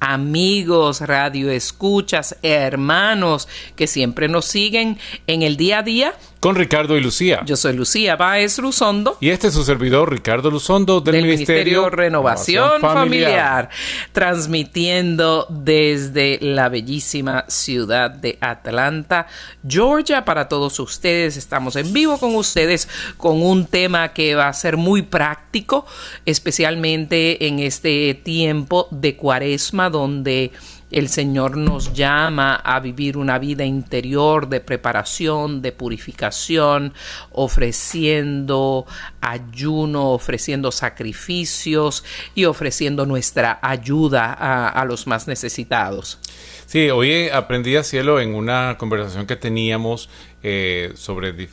amigos, radio escuchas, hermanos que siempre nos siguen en el día a día. Con Ricardo y Lucía. Yo soy Lucía Báez Luzondo. Y este es su servidor, Ricardo Luzondo, del, Ministerio, Renovación, Familiar. transmitiendo desde la bellísima ciudad de Atlanta, Georgia, para todos ustedes. Estamos en vivo con ustedes con un tema que va a ser muy práctico, especialmente en este tiempo de cuaresma donde el Señor nos llama a vivir una vida interior de preparación, de purificación, ofreciendo ayuno, ofreciendo sacrificios y ofreciendo nuestra ayuda a, los más necesitados. Sí, hoy aprendí a cielo en una conversación que teníamos eh, sobre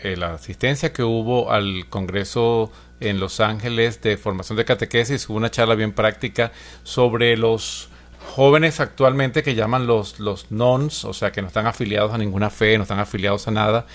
eh, la asistencia que hubo al Congreso en Los Ángeles de formación de catequesis, hubo una charla bien práctica sobre los jóvenes actualmente que llaman los, los nons, o sea, que no están afiliados a ninguna fe, no están afiliados a nada.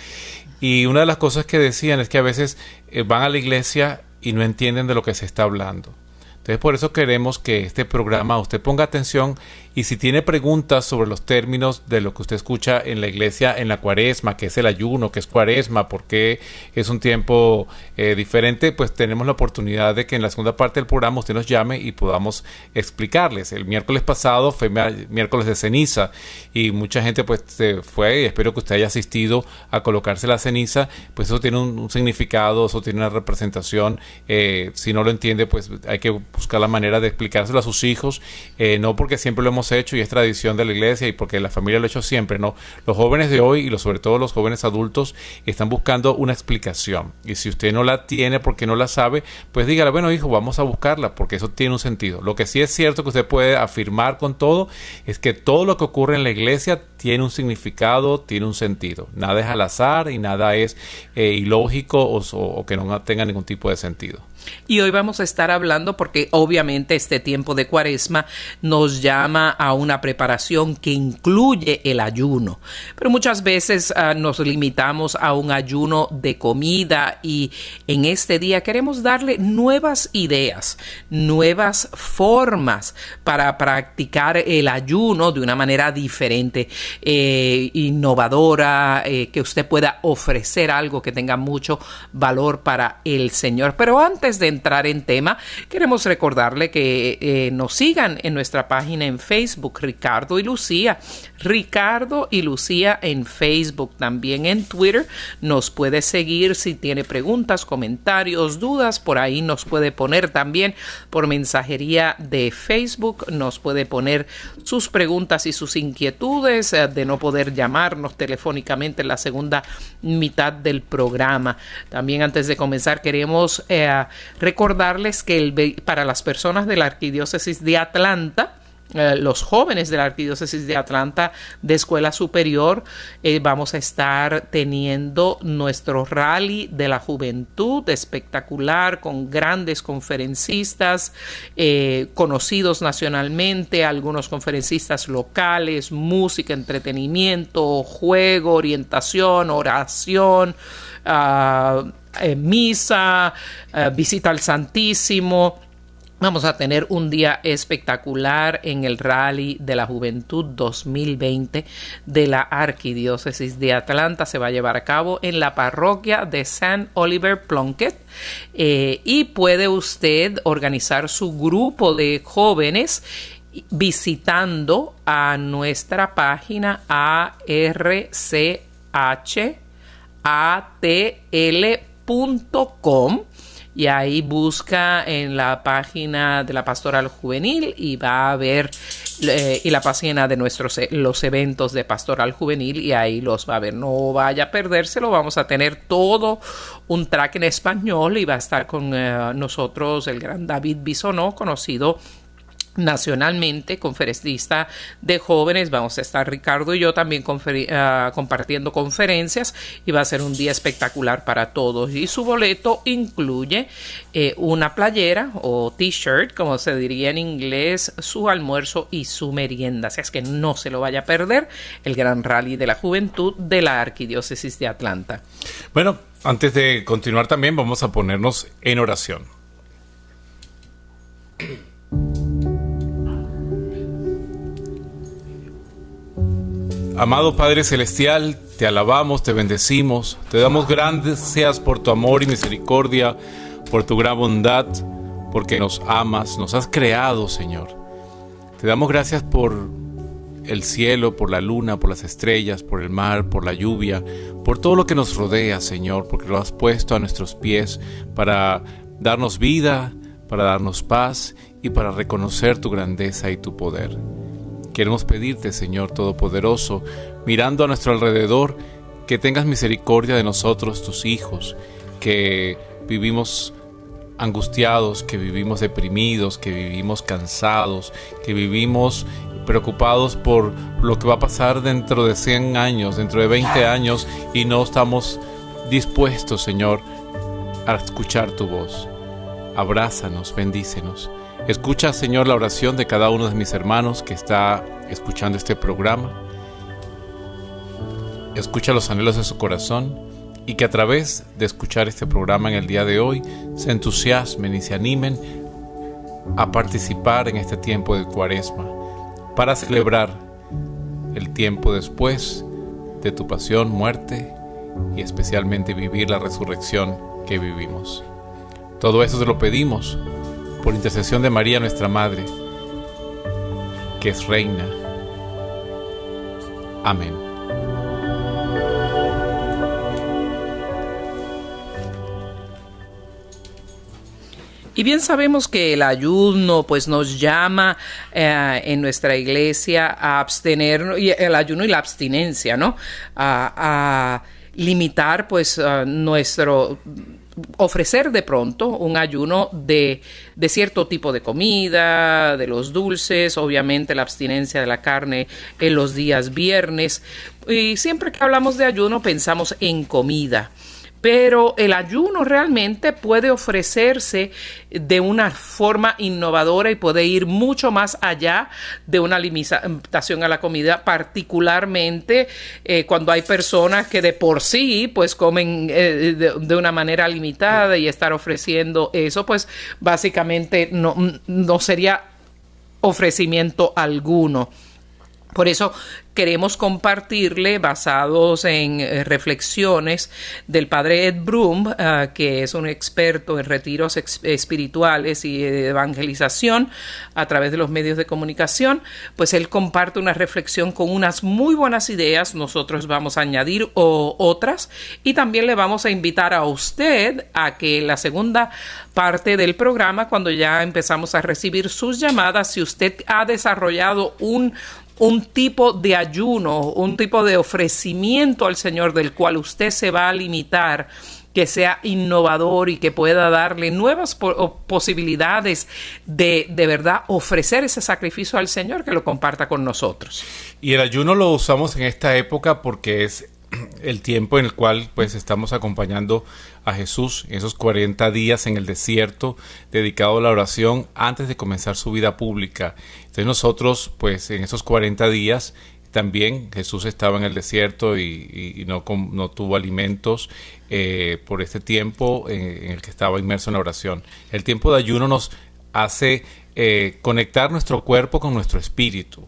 Y una de las cosas que decían es que a veces eh, van a la iglesia y no entienden de lo que se está hablando. Entonces por eso queremos que este programa usted ponga atención y si tiene preguntas sobre los términos de lo que usted escucha en la iglesia en la cuaresma, que es el ayuno, que es cuaresma, porque es un tiempo eh, diferente, pues tenemos la oportunidad de que en la segunda parte del programa usted nos llame y podamos explicarles. El miércoles pasado fue miércoles de ceniza y mucha gente pues se fue y espero que usted haya asistido a colocarse la ceniza, pues eso tiene un, significado, eso tiene una representación. Eh, si no lo entiende, pues hay que buscar la manera de explicárselo a sus hijos, eh, no porque siempre lo hemos hecho y es tradición de la iglesia y porque la familia lo ha hecho siempre, ¿no? Los jóvenes de hoy y sobre todo los jóvenes adultos están buscando una explicación. Y si usted no la tiene porque no la sabe, pues dígale, bueno hijo, vamos a buscarla porque eso tiene un sentido. Lo que sí es cierto que usted puede afirmar con todo es que todo lo que ocurre en la iglesia tiene un significado, tiene un sentido. Nada es al azar y nada es eh, ilógico o que no tenga ningún tipo de sentido. Y hoy vamos a estar hablando porque obviamente este tiempo de cuaresma nos llama a una preparación que incluye el ayuno. Pero muchas veces ah, nos limitamos a un ayuno de comida y en este día queremos darle nuevas ideas, nuevas formas para practicar el ayuno de una manera diferente, eh, innovadora, eh, que usted pueda ofrecer algo que tenga mucho valor para el Señor. Pero antes de entrar en tema, queremos recordarle que eh, nos sigan en nuestra página en Facebook, Ricardo y Lucía. Ricardo y Lucía en Facebook, también en Twitter. Nos puede seguir si tiene preguntas, comentarios, dudas. Por ahí nos puede poner también por mensajería de Facebook. Nos puede poner sus preguntas y sus inquietudes eh, de no poder llamarnos telefónicamente en la segunda mitad del programa. También antes de comenzar queremos eh, recordarles que el, para las personas de la Arquidiócesis de Atlanta, eh, los jóvenes de la Arquidiócesis de Atlanta de Escuela Superior, eh, vamos a estar teniendo nuestro rally de la juventud espectacular con grandes conferencistas eh, conocidos nacionalmente, algunos conferencistas locales, música, entretenimiento, juego, orientación, oración. Ah, misa, visita al Santísimo, Vamos a tener un día espectacular en el Rally de la Juventud 2020 de la Arquidiócesis de Atlanta. Se va a llevar a cabo en la parroquia de San Oliver Plunkett eh, y puede usted organizar su grupo de jóvenes visitando a nuestra página archatl.com y ahí busca en la página de la pastoral juvenil y va a ver eh, y la página de nuestros e, los eventos de pastoral juvenil y ahí los va a ver. No vaya a perdérselo vamos a tener todo un track en español y va a estar con eh, nosotros el gran David Bisonó conocido nacionalmente, conferencista de jóvenes. Vamos a estar Ricardo y yo también uh, compartiendo conferencias y va a ser un día espectacular para todos. Y su boleto incluye eh, una playera o t-shirt, como se diría en inglés, su almuerzo y su merienda. Así es que no se lo vaya a perder el gran rally de la juventud de la Arquidiócesis de Atlanta. Bueno, antes de continuar también vamos a ponernos en oración. Amado Padre Celestial, te alabamos, te bendecimos, te damos seas por tu amor y misericordia, por tu gran bondad, porque nos amas, nos has creado, Señor. Te damos gracias por el cielo, por la luna, por las estrellas, por el mar, por la lluvia, por todo lo que nos rodea, Señor, porque lo has puesto a nuestros pies para darnos vida, para darnos paz y para reconocer tu grandeza y tu poder. Queremos pedirte, Señor Todopoderoso, mirando a nuestro alrededor, que tengas misericordia de nosotros, tus hijos, que vivimos angustiados, que vivimos deprimidos, que vivimos cansados, que vivimos preocupados por lo que va a pasar dentro de 100 años, dentro de 20 años, y no estamos dispuestos, Señor, a escuchar tu voz. Abrázanos, bendícenos. Escucha, Señor, la oración de cada uno de mis hermanos que está escuchando este programa. Escucha los anhelos de su corazón y que a través de escuchar este programa en el día de hoy se entusiasmen y se animen a participar en este tiempo de cuaresma para celebrar el tiempo después de tu pasión, muerte y especialmente vivir la resurrección que vivimos. Todo eso te lo pedimos por intercesión de María nuestra Madre, que es Reina. Amén. Y bien sabemos que el ayuno pues nos llama eh, en nuestra iglesia a abstener, el ayuno y la abstinencia, ¿no? A, limitar pues nuestro ofrecer de pronto un ayuno de, de, cierto tipo de comida, de los dulces, obviamente la abstinencia de la carne en los días viernes. Y siempre que hablamos de ayuno pensamos en comida pero el ayuno realmente puede ofrecerse de una forma innovadora y puede ir mucho más allá de una limitación a la comida, particularmente eh, cuando hay personas que de por sí pues comen eh, de, una manera limitada y estar ofreciendo eso pues básicamente no, no sería ofrecimiento alguno. Por eso queremos compartirle, basados en eh, reflexiones del padre Ed Broom, ah, que es un experto en retiros espirituales y evangelización a través de los medios de comunicación, pues él comparte una reflexión con unas muy buenas ideas, nosotros vamos a añadir otras. Y también le vamos a invitar a usted a que la segunda parte del programa, cuando ya empezamos a recibir sus llamadas, si usted ha desarrollado un un tipo de ayuno, un tipo de ofrecimiento al Señor del cual usted se va a limitar que sea innovador y que pueda darle nuevas posibilidades de de verdad ofrecer ese sacrificio al Señor que lo comparta con nosotros. Y el ayuno lo usamos en esta época porque es el tiempo en el cual pues estamos acompañando a Jesús en esos 40 días en el desierto dedicado a la oración antes de comenzar su vida pública. Entonces nosotros pues en esos 40 días también Jesús estaba en el desierto y, no, no, tuvo alimentos eh, por este tiempo en, el que estaba inmerso en la oración. El tiempo de ayuno nos hace eh, conectar nuestro cuerpo con nuestro espíritu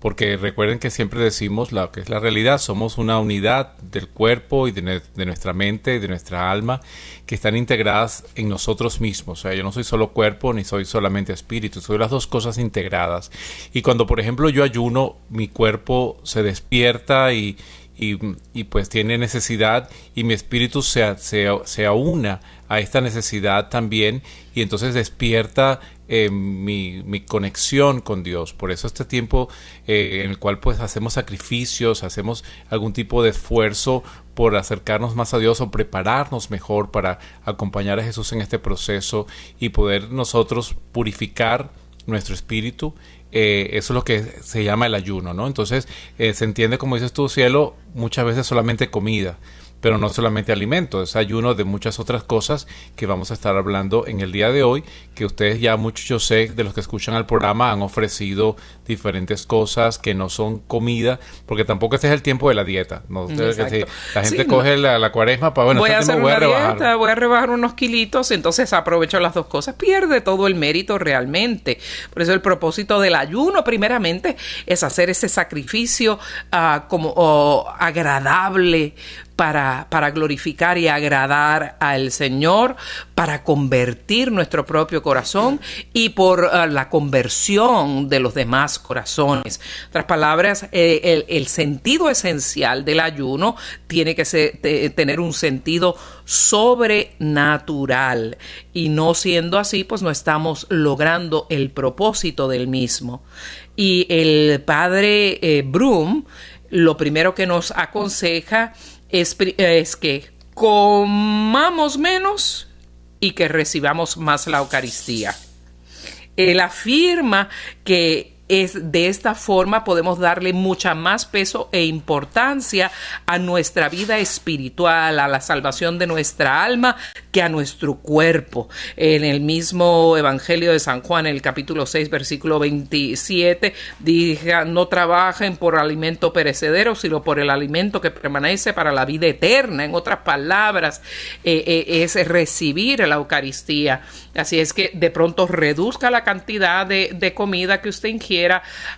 porque recuerden que siempre decimos lo que es la realidad, somos una unidad del cuerpo y de, nuestra mente y de nuestra alma que están integradas en nosotros mismos. O sea, yo no soy solo cuerpo ni soy solamente espíritu, soy las dos cosas integradas. Y cuando, por ejemplo, yo ayuno, mi cuerpo se despierta y, y, pues tiene necesidad y mi espíritu se, se, se aúna a esta necesidad también y entonces despierta eh, mi, mi, conexión con Dios. Por eso este tiempo eh, en el cual pues hacemos sacrificios, hacemos algún tipo de esfuerzo por acercarnos más a Dios o prepararnos mejor para acompañar a Jesús en este proceso y poder nosotros purificar nuestro espíritu eh, eso es lo que se llama el ayuno, ¿no? Entonces se entiende, como dices tú, cielo, muchas veces solamente comida pero no solamente alimento, es ayuno de muchas otras cosas que vamos a estar hablando en el día de hoy, que ustedes ya muchos, yo sé, de los que escuchan el programa han ofrecido diferentes cosas que no son comida, porque tampoco este es el tiempo de la dieta. ¿no? la gente coge la, cuaresma para, bueno, voy a hacer voy a rebajar. Dieta, voy a rebajar unos kilitos, entonces aprovecho las dos cosas, pierde todo el mérito realmente. Por eso el propósito del ayuno, primeramente, es hacer ese sacrificio uh, como oh, agradable para, para glorificar y agradar al Señor, para convertir nuestro propio corazón y por ah, la conversión de los demás corazones. En otras palabras, eh, el, sentido esencial del ayuno tiene que tener un sentido sobrenatural y no siendo así, pues no estamos logrando el propósito del mismo. Y el padre eh, Broom lo primero que nos aconseja es, que comamos menos y que recibamos más la Eucaristía. Él afirma que es de esta forma podemos darle mucha más peso e importancia a nuestra vida espiritual, a la salvación de nuestra alma, que a nuestro cuerpo. En el mismo Evangelio de San Juan, el capítulo 6, versículo 27, dice, no trabajen por alimento perecedero, sino por el alimento que permanece para la vida eterna. En otras palabras, eh, eh, es recibir la Eucaristía. Así es que de pronto reduzca la cantidad de, de comida que usted ingiere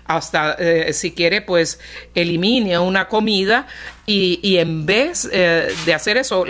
hasta eh, si quiere, pues elimine una comida y, en vez eh, de hacer eso,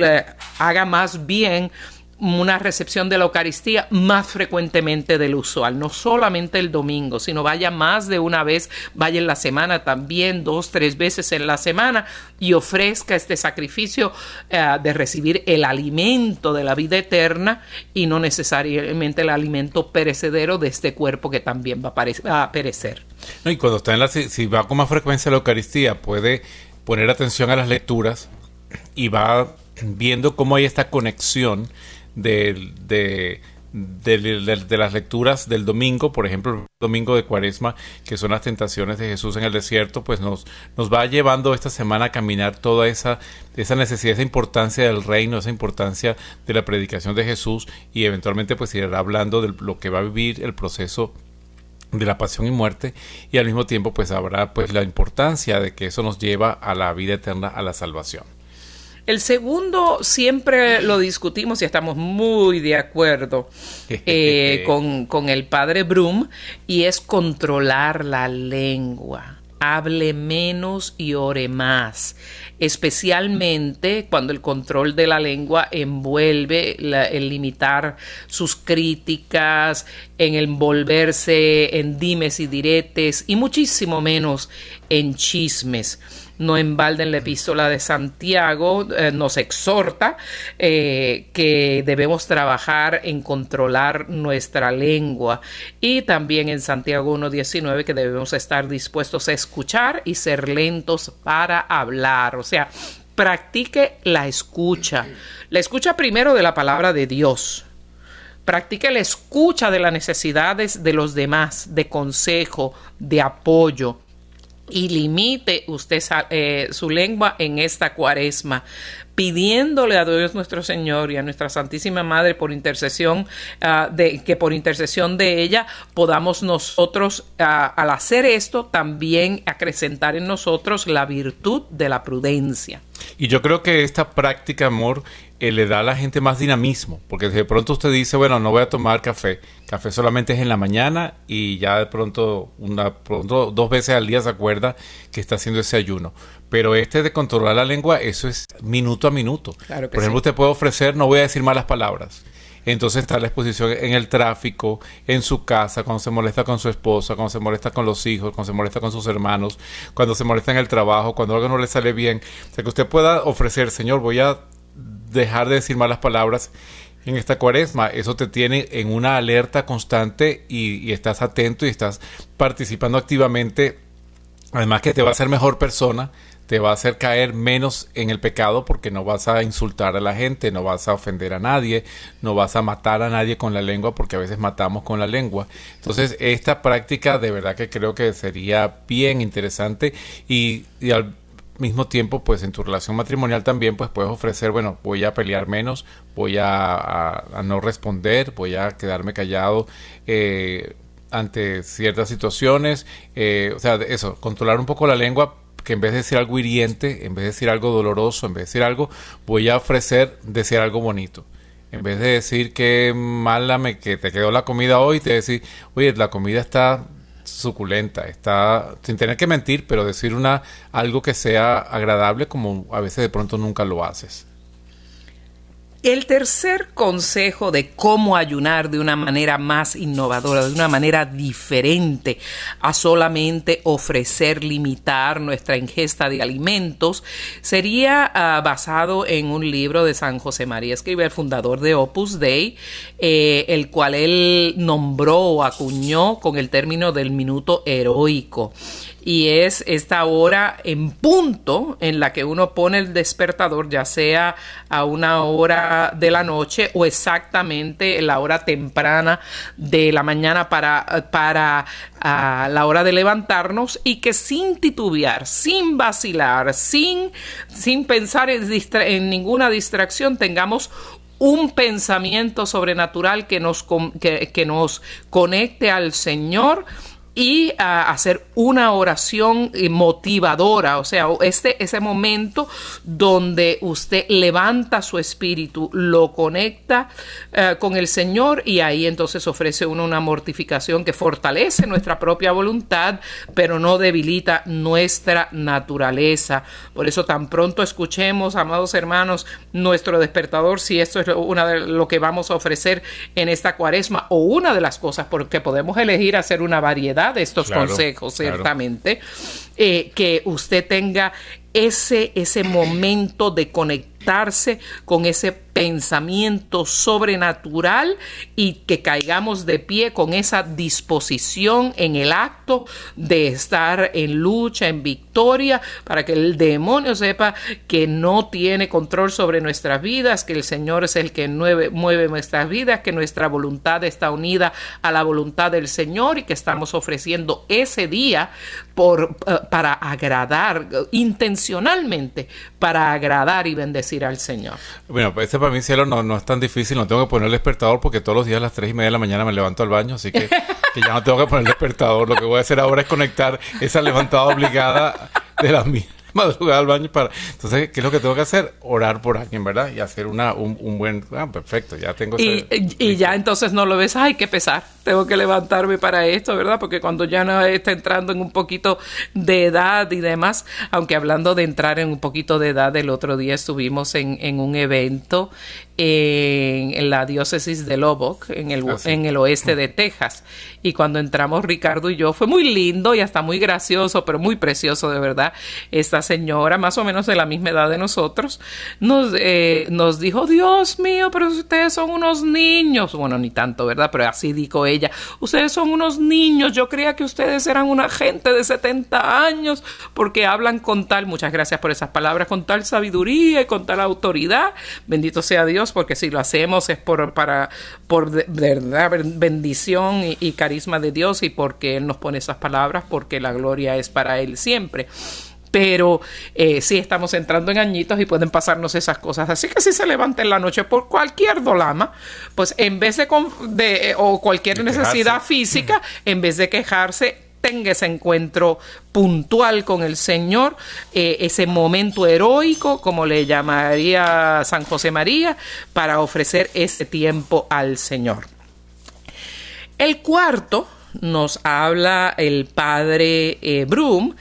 haga más bien una recepción de la Eucaristía más frecuentemente del usual, no solamente el domingo, sino vaya más de una vez, vaya en la semana también, dos, tres veces en la semana y ofrezca este sacrificio eh, de recibir el alimento de la vida eterna y no necesariamente el alimento perecedero de este cuerpo que también va a, perecer. y cuando está en la, si va con más frecuencia a la Eucaristía, puede poner atención a las lecturas y va viendo cómo hay esta conexión de, de, de, las lecturas del domingo, por ejemplo, el domingo de Cuaresma, que son las tentaciones de Jesús en el desierto, pues nos, nos va llevando esta semana a caminar toda esa, esa necesidad, esa importancia del reino, esa importancia de la predicación de Jesús y eventualmente pues irá hablando de lo que va a vivir el proceso de la pasión y muerte y al mismo tiempo pues habrá pues la importancia de que eso nos lleva a la vida eterna, a la salvación. El segundo siempre lo discutimos y estamos muy de acuerdo eh, con, con el padre Brum y es controlar la lengua. Hable menos y ore más, especialmente cuando el control de la lengua envuelve el limitar sus críticas, en envolverse en dimes y diretes y muchísimo menos en chismes no en balde en la epístola de Santiago eh, nos exhorta eh, que debemos trabajar en controlar nuestra lengua y también en Santiago 1.19 que debemos estar dispuestos a escuchar y ser lentos para hablar. O sea, practique la escucha. La escucha primero de la palabra de Dios. Practique la escucha de las necesidades de los demás, de consejo, de apoyo y limite usted eh, su lengua en esta cuaresma, pidiéndole a Dios nuestro Señor y a nuestra Santísima Madre por intercesión, ah, de, que por intercesión de ella podamos nosotros, ah, al hacer esto, también acrecentar en nosotros la virtud de la prudencia. Y yo creo que esta práctica, amor, eh, le da a la gente más dinamismo, porque de pronto usted dice, bueno, no voy a tomar café, café solamente es en la mañana y ya de pronto, una, pronto dos veces al día se acuerda que está haciendo ese ayuno. Pero este de controlar la lengua, eso es minuto a minuto. Por ejemplo, usted puede ofrecer, no voy a decir malas palabras. Entonces está la exposición en el tráfico, en su casa, cuando se molesta con su esposa, cuando se molesta con los hijos, cuando se molesta con sus hermanos, cuando se molesta en el trabajo, cuando algo no le sale bien. O sea, que usted pueda ofrecer, Señor, voy a dejar de decir malas palabras en esta cuaresma. Eso te tiene en una alerta constante y, estás atento y estás participando activamente. Además que te va a hacer mejor persona, te va a hacer caer menos en el pecado porque no vas a insultar a la gente, no vas a ofender a nadie, no vas a matar a nadie con la lengua porque a veces matamos con la lengua. Entonces esta práctica de verdad que creo que sería bien interesante y, y al mismo tiempo, pues en tu relación matrimonial también, pues puedes ofrecer, bueno, voy a pelear menos, voy a, no responder, voy a quedarme callado eh, ante ciertas situaciones, eh, o sea, eso, controlar un poco la lengua que en vez de decir algo hiriente, en vez de decir algo doloroso, en vez de decir algo, voy a ofrecer decir algo bonito. En vez de decir que mala me que te quedó la comida hoy, te decir, oye, la comida está suculenta, está sin tener que mentir, pero decir una algo que sea agradable como a veces de pronto nunca lo haces. El tercer consejo de cómo ayunar de una manera más innovadora, de una manera diferente a solamente ofrecer, limitar nuestra ingesta de alimentos, sería ah, basado en un libro de San José María Escribe, fundador de Opus Dei, eh, el cual él nombró o acuñó con el término del minuto heroico y es esta hora en punto en la que uno pone el despertador, ya sea a una hora de la noche o exactamente la hora temprana de la mañana para, para la hora de levantarnos y que sin titubear, sin vacilar, sin, sin pensar en, en ninguna distracción tengamos un pensamiento sobrenatural que nos, que, que nos conecte al Señor y hacer una oración eh, motivadora, o sea, este ese momento donde usted levanta su espíritu, lo conecta eh, con el Señor y ahí entonces ofrece uno una mortificación que fortalece nuestra propia voluntad, pero no debilita nuestra naturaleza. Por eso tan pronto escuchemos, amados hermanos, nuestro despertador, si esto es una de lo que vamos a ofrecer en esta cuaresma o una de las cosas, porque podemos elegir hacer una variedad de estos consejos, ciertamente, eh, que usted tenga ese, ese momento de conectarse con ese pensamiento sobrenatural y que caigamos de pie con esa disposición en el acto de estar en lucha, en victoria, para que el demonio sepa que no tiene control sobre nuestras vidas, que el Señor es el que mueve, nuestras vidas, que nuestra voluntad está unida a la voluntad del Señor y que estamos ofreciendo ese día por, eh, para agradar intencionalmente, para agradar y bendecir al Señor. Bueno, pues este para mí, cielo, no, no es tan difícil. No tengo que poner el despertador porque todos los días a las 3 y media de la mañana me levanto al baño. Así que, que ya no tengo que poner el despertador. Lo que voy a hacer ahora es conectar esa levantada obligada de las mías madrugada al baño para... Entonces, ¿qué es lo que tengo que hacer? Orar por alguien, ¿verdad? Y hacer una, un, buen... Ah, perfecto, ya tengo... Y, y ya entonces no lo ves, ay, qué pesar, tengo que levantarme para esto, ¿verdad? Porque cuando ya no está entrando en un poquito de edad y demás, aunque hablando de entrar en un poquito de edad, el otro día estuvimos en, en un evento en, la diócesis de Lubbock, en el, ah, en el oeste de Texas. Y cuando entramos Ricardo y yo, fue muy lindo y hasta muy gracioso, pero muy precioso de verdad. Esta señora, más o menos de la misma edad de nosotros, nos, eh, nos dijo, Dios mío, pero ustedes son unos niños. Bueno, ni tanto, ¿verdad? Pero así dijo ella, ustedes son unos niños. Yo creía que ustedes eran una gente de 70 años porque hablan con tal, muchas gracias por esas palabras, con tal sabiduría y con tal autoridad. Bendito sea Dios porque si lo hacemos es por, para, por verdad, bendición y, carisma de Dios y porque Él nos pone esas palabras, porque la gloria es para Él siempre pero eh, sí estamos entrando en añitos y pueden pasarnos esas cosas. Así que si se levanta en la noche por cualquier dolama, pues en vez de, de o cualquier necesidad física, en vez de quejarse, tenga ese encuentro puntual con el Señor, eh, ese momento heroico, como le llamaría San José María, para ofrecer ese tiempo al Señor. El cuarto nos habla el padre eh, Brum,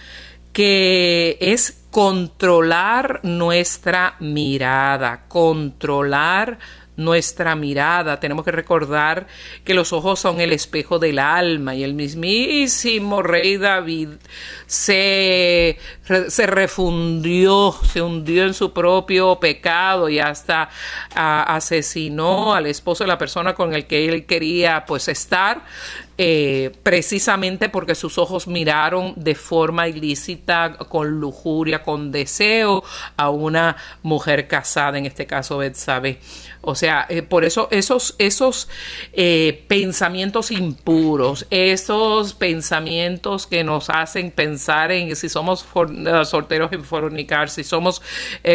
que es controlar nuestra mirada, controlar nuestra mirada. Tenemos que recordar que los ojos son el espejo del alma y el mismísimo rey David se, se refundió, se hundió en su propio pecado y hasta asesinó al esposo de la persona con el que él quería pues estar. Eh, precisamente porque sus ojos miraron de forma ilícita, con lujuria, con deseo a una mujer casada, en este caso Betsabe. O sea, eh, por eso esos, esos eh, pensamientos impuros, esos pensamientos que nos hacen pensar en si somos solteros en fornicar, si somos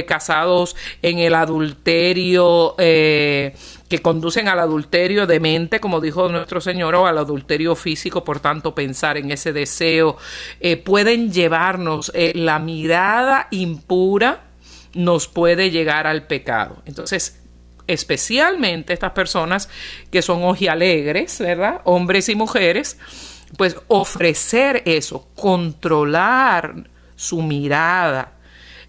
casados en el adulterio, que conducen al adulterio de mente, como dijo nuestro Señor, o al adulterio físico, por tanto pensar en ese deseo, eh, pueden llevarnos, eh, la mirada impura nos puede llegar al pecado. Entonces, especialmente estas personas que son ojialegres, ¿verdad? Hombres y mujeres, pues ofrecer eso, controlar su mirada,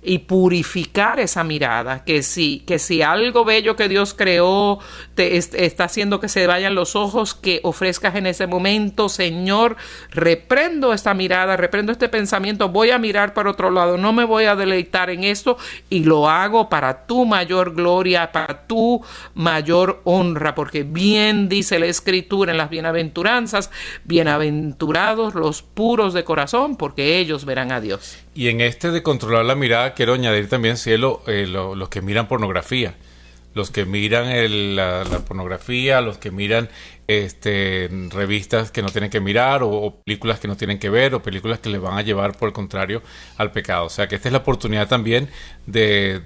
y purificar esa mirada, que si, que si algo bello que Dios creó te está haciendo que se vayan los ojos, que ofrezcas en ese momento, Señor, reprendo esta mirada, reprendo este pensamiento, voy a mirar para otro lado, no me voy a deleitar en esto y lo hago para tu mayor gloria, para tu mayor honra, porque bien dice la escritura en las bienaventuranzas, bienaventurados los puros de corazón, porque ellos verán a Dios. Y en este de controlar la mirada, quiero añadir también, cielo, eh, los que miran pornografía. Los que miran la, pornografía, los que miran este, revistas que no tienen que mirar o, películas que no tienen que ver o películas que le van a llevar por el contrario al pecado. O sea que esta es la oportunidad también de,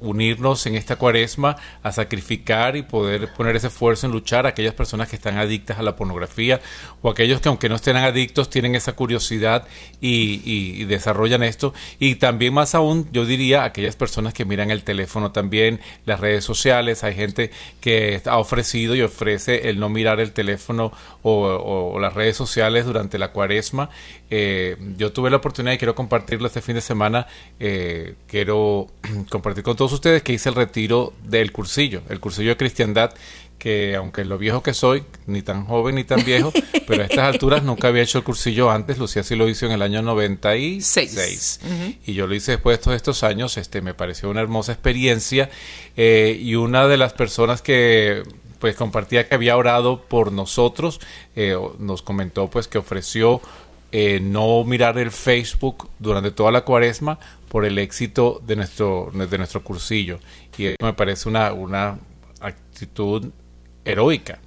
unirnos en esta cuaresma a sacrificar y poder poner ese esfuerzo en luchar a aquellas personas que están adictas a la pornografía o aquellos que aunque no estén adictos tienen esa curiosidad y, y, desarrollan esto. Y también más aún yo diría aquellas personas que miran el teléfono también, las redes sociales. Hay gente que ha ofrecido y ofrece el no mirar el teléfono o, las redes sociales durante la cuaresma. Eh, yo tuve la oportunidad y quiero compartirlo este fin de semana. Eh, quiero compartir con todos ustedes que hice el retiro del cursillo, el cursillo de cristiandad que aunque lo viejo que soy, ni tan joven ni tan viejo, pero a estas alturas nunca había hecho el cursillo antes, Lucía sí lo hizo en el año 96. Seis. Y yo lo hice después de todos estos años, este me pareció una hermosa experiencia eh, y una de las personas que pues compartía que había orado por nosotros, eh, nos comentó pues que ofreció eh, no mirar el Facebook durante toda la cuaresma por el éxito de nuestro, de nuestro cursillo. Y eso me parece una, una actitud heroica,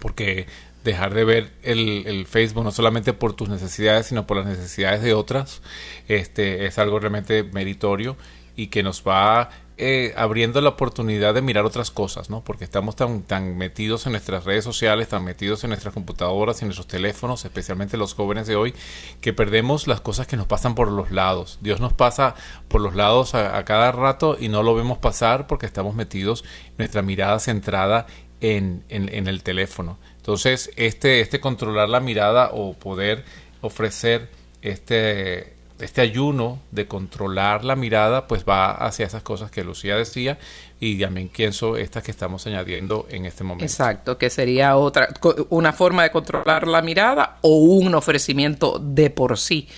porque dejar de ver el, el, Facebook no solamente por tus necesidades, sino por las necesidades de otras, este, es algo realmente meritorio y que nos va eh, abriendo la oportunidad de mirar otras cosas, ¿no? Porque estamos tan, tan metidos en nuestras redes sociales, tan metidos en nuestras computadoras, en nuestros teléfonos, especialmente los jóvenes de hoy, que perdemos las cosas que nos pasan por los lados. Dios nos pasa por los lados a, cada rato y no lo vemos pasar porque estamos metidos, nuestra mirada centrada en, en, el teléfono. Entonces, este, este controlar la mirada o poder ofrecer este este ayuno de controlar la mirada, pues va hacia esas cosas que Lucía decía y también pienso estas que estamos añadiendo en este momento. Exacto, que sería otra, una forma de controlar la mirada o un ofrecimiento de por sí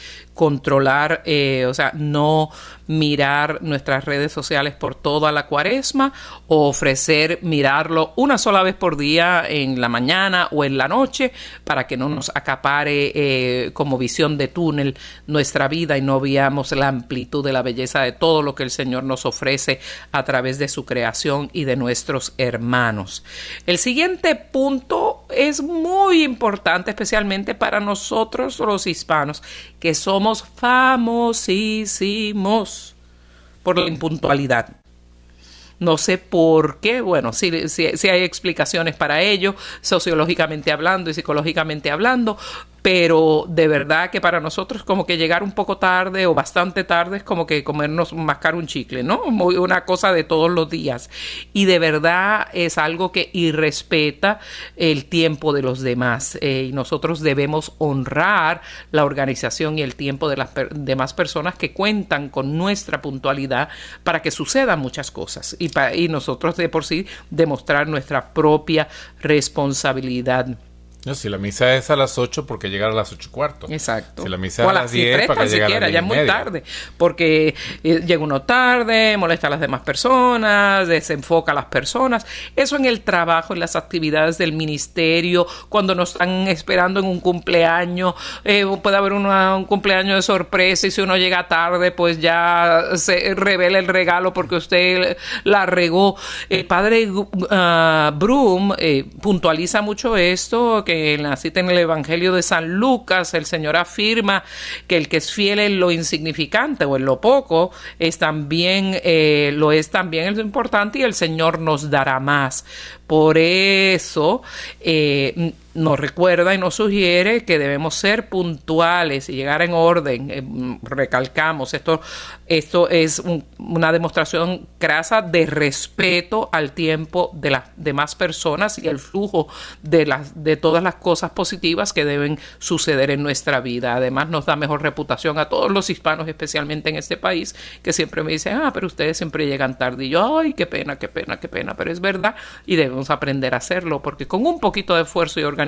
controlar, eh, o sea, no mirar nuestras redes sociales por toda la cuaresma o ofrecer mirarlo una sola vez por día en la mañana o en la noche para que no nos acapare eh, como visión de túnel nuestra vida y no veamos la amplitud de la belleza de todo lo que el Señor nos ofrece a través de su creación y de nuestros hermanos. El siguiente punto es muy importante, especialmente para nosotros los hispanos, que somos famosísimos por la impuntualidad. No sé por qué, bueno, si, si, hay explicaciones para ello, sociológicamente hablando y psicológicamente hablando, pero de verdad que para nosotros como que llegar un poco tarde o bastante tarde es como que comernos, mascar un chicle, ¿no? Una cosa de todos los días. Y de verdad es algo que irrespeta el tiempo de los demás. Eh, y nosotros debemos honrar la organización y el tiempo de las demás personas que cuentan con nuestra puntualidad para que sucedan muchas cosas y, y nosotros de por sí demostrar nuestra propia responsabilidad. No, si la misa es a las 8, porque llegar a las 8 y cuarto. Exacto. Si la misa es a las 10, para que llegar a las ya es muy tarde. Porque eh, llega uno tarde, molesta a las demás personas, desenfoca a las personas. Eso en el trabajo, en las actividades del ministerio, cuando nos están esperando en un cumpleaños, eh, puede haber un cumpleaños de sorpresa y si uno llega tarde, pues ya se revela el regalo porque usted la regó. El padre uh, Broom eh, puntualiza mucho esto que en la cita en el Evangelio de San Lucas el Señor afirma que el que es fiel en lo insignificante o en lo poco es también eh, lo es también en lo importante y el Señor nos dará más. Por eso eh, nos recuerda y nos sugiere que debemos ser puntuales y llegar en orden. Eh, recalcamos, esto, esto es una demostración crasa de respeto al tiempo de las demás personas y el flujo de, las, de todas las cosas positivas que deben suceder en nuestra vida. Además, nos da mejor reputación a todos los hispanos, especialmente en este país, que siempre me dicen, ah, pero ustedes siempre llegan tarde. Y yo, ay, qué pena, qué pena, qué pena, pero es verdad y debemos aprender a hacerlo porque con un poquito de esfuerzo y organización,